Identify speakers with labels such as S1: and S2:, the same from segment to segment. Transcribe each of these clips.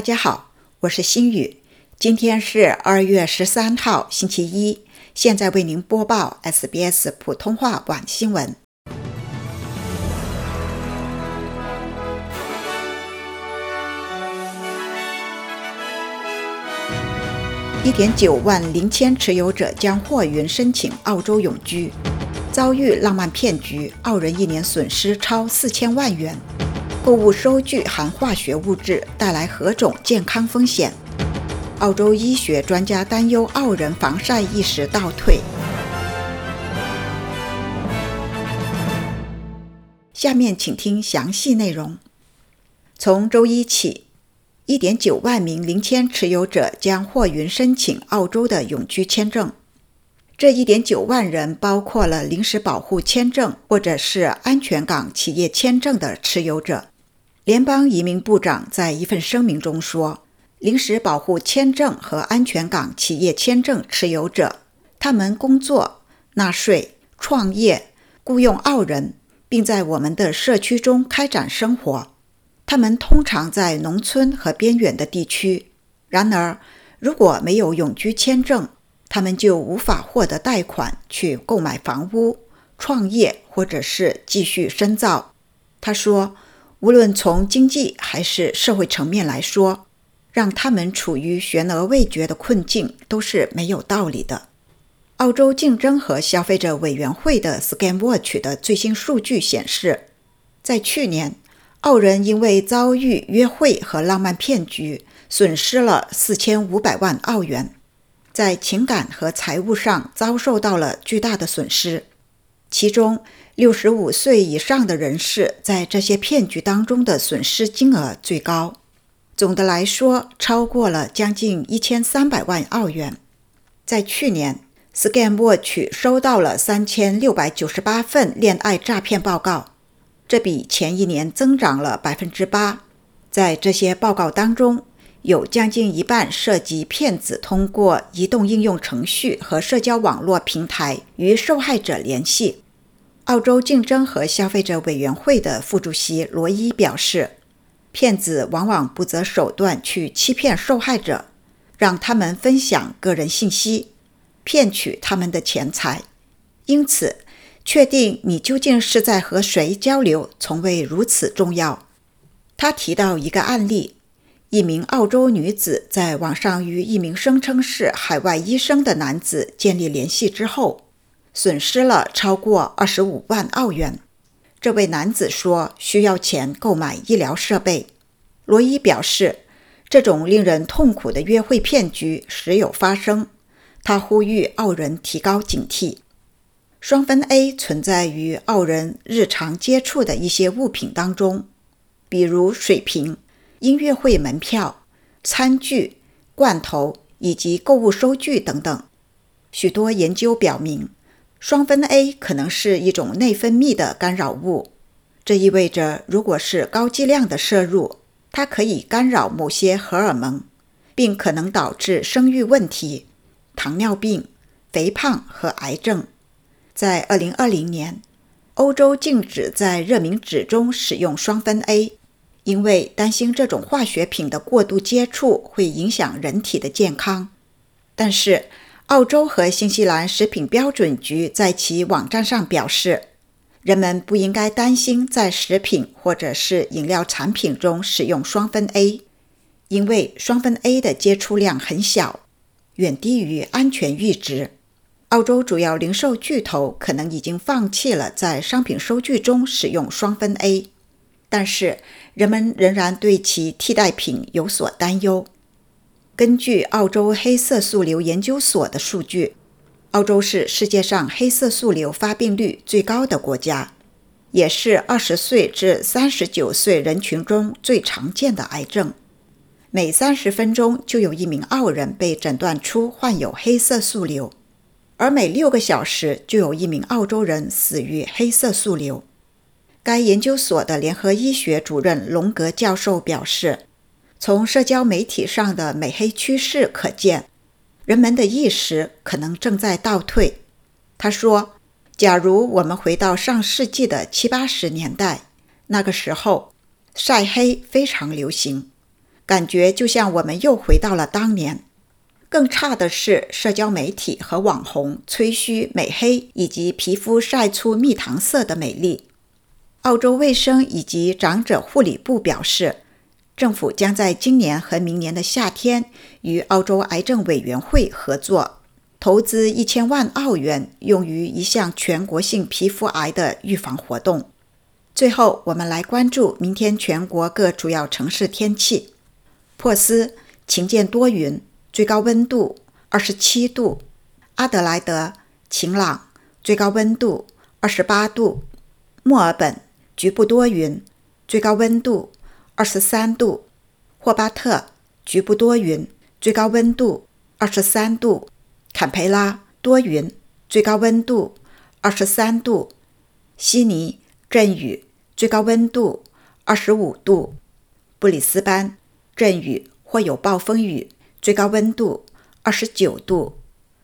S1: 大家好，我是心雨。今天是二月十三号，星期一。现在为您播报 SBS 普通话晚新闻。一点九万零千持有者将货源申请澳洲永居，遭遇浪漫骗局，澳人一年损失超四千万元。购物收据含化学物质，带来何种健康风险？澳洲医学专家担忧澳人防晒意识倒退。下面请听详细内容。从周一起，1.9万名零签持有者将货运申请澳洲的永居签证。这1.9万人包括了临时保护签证或者是安全港企业签证的持有者。联邦移民部长在一份声明中说：“临时保护签证和安全港企业签证持有者，他们工作、纳税、创业、雇佣澳人，并在我们的社区中开展生活。他们通常在农村和边远的地区。然而，如果没有永居签证，他们就无法获得贷款去购买房屋、创业或者是继续深造。”他说。无论从经济还是社会层面来说，让他们处于悬而未决的困境都是没有道理的。澳洲竞争和消费者委员会的 ScanWatch 的最新数据显示，在去年，澳人因为遭遇约会和浪漫骗局，损失了四千五百万澳元，在情感和财务上遭受到了巨大的损失，其中。六十五岁以上的人士在这些骗局当中的损失金额最高，总的来说超过了将近一千三百万澳元。在去年，ScanWatch 收到了三千六百九十八份恋爱诈骗报告，这比前一年增长了百分之八。在这些报告当中，有将近一半涉及骗子通过移动应用程序和社交网络平台与受害者联系。澳洲竞争和消费者委员会的副主席罗伊表示，骗子往往不择手段去欺骗受害者，让他们分享个人信息，骗取他们的钱财。因此，确定你究竟是在和谁交流，从未如此重要。他提到一个案例：一名澳洲女子在网上与一名声称是海外医生的男子建立联系之后。损失了超过二十五万澳元。这位男子说需要钱购买医疗设备。罗伊表示，这种令人痛苦的约会骗局时有发生。他呼吁澳人提高警惕。双分 A 存在于澳人日常接触的一些物品当中，比如水瓶、音乐会门票、餐具、罐头以及购物收据等等。许多研究表明。双酚 A 可能是一种内分泌的干扰物，这意味着，如果是高剂量的摄入，它可以干扰某些荷尔蒙，并可能导致生育问题、糖尿病、肥胖和癌症。在2020年，欧洲禁止在热敏纸中使用双酚 A，因为担心这种化学品的过度接触会影响人体的健康。但是，澳洲和新西兰食品标准局在其网站上表示，人们不应该担心在食品或者是饮料产品中使用双酚 A，因为双酚 A 的接触量很小，远低于安全阈值。澳洲主要零售巨头可能已经放弃了在商品收据中使用双酚 A，但是人们仍然对其替代品有所担忧。根据澳洲黑色素瘤研究所的数据，澳洲是世界上黑色素瘤发病率最高的国家，也是二十岁至三十九岁人群中最常见的癌症。每三十分钟就有一名澳人被诊断出患有黑色素瘤，而每六个小时就有一名澳洲人死于黑色素瘤。该研究所的联合医学主任龙格教授表示。从社交媒体上的美黑趋势可见，人们的意识可能正在倒退。他说：“假如我们回到上世纪的七八十年代，那个时候晒黑非常流行。感觉就像我们又回到了当年。更差的是，社交媒体和网红吹嘘美黑以及皮肤晒出蜜糖色的美丽。澳洲卫生以及长者护理部表示，政府将在今年和明年的夏天与澳洲癌症委员会合作，投资一千万澳元，用于一项全国性皮肤癌的预防活动。最后，我们来关注明天全国各主要城市天气：珀斯晴间多云。最高温度二十七度，阿德莱德晴朗，最高温度二十八度；墨尔本局部多云，最高温度二十三度；霍巴特局部多云，最高温度二十三度；坎培拉多云，最高温度二十三度；悉尼阵雨，最高温度二十五度；布里斯班阵雨或有暴风雨。最高温度二十九度，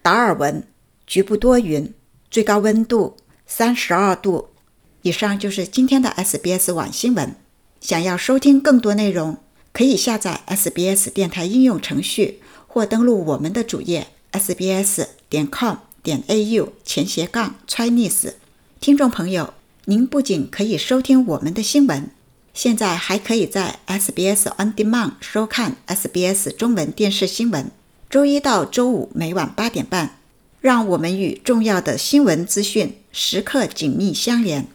S1: 达尔文局部多云，最高温度三十二度。以上就是今天的 SBS 晚新闻。想要收听更多内容，可以下载 SBS 电台应用程序，或登录我们的主页 sbs 点 com 点 au 前斜杠 Chinese。听众朋友，您不仅可以收听我们的新闻。现在还可以在 SBS On Demand 收看 SBS 中文电视新闻，周一到周五每晚八点半，让我们与重要的新闻资讯时刻紧密相连。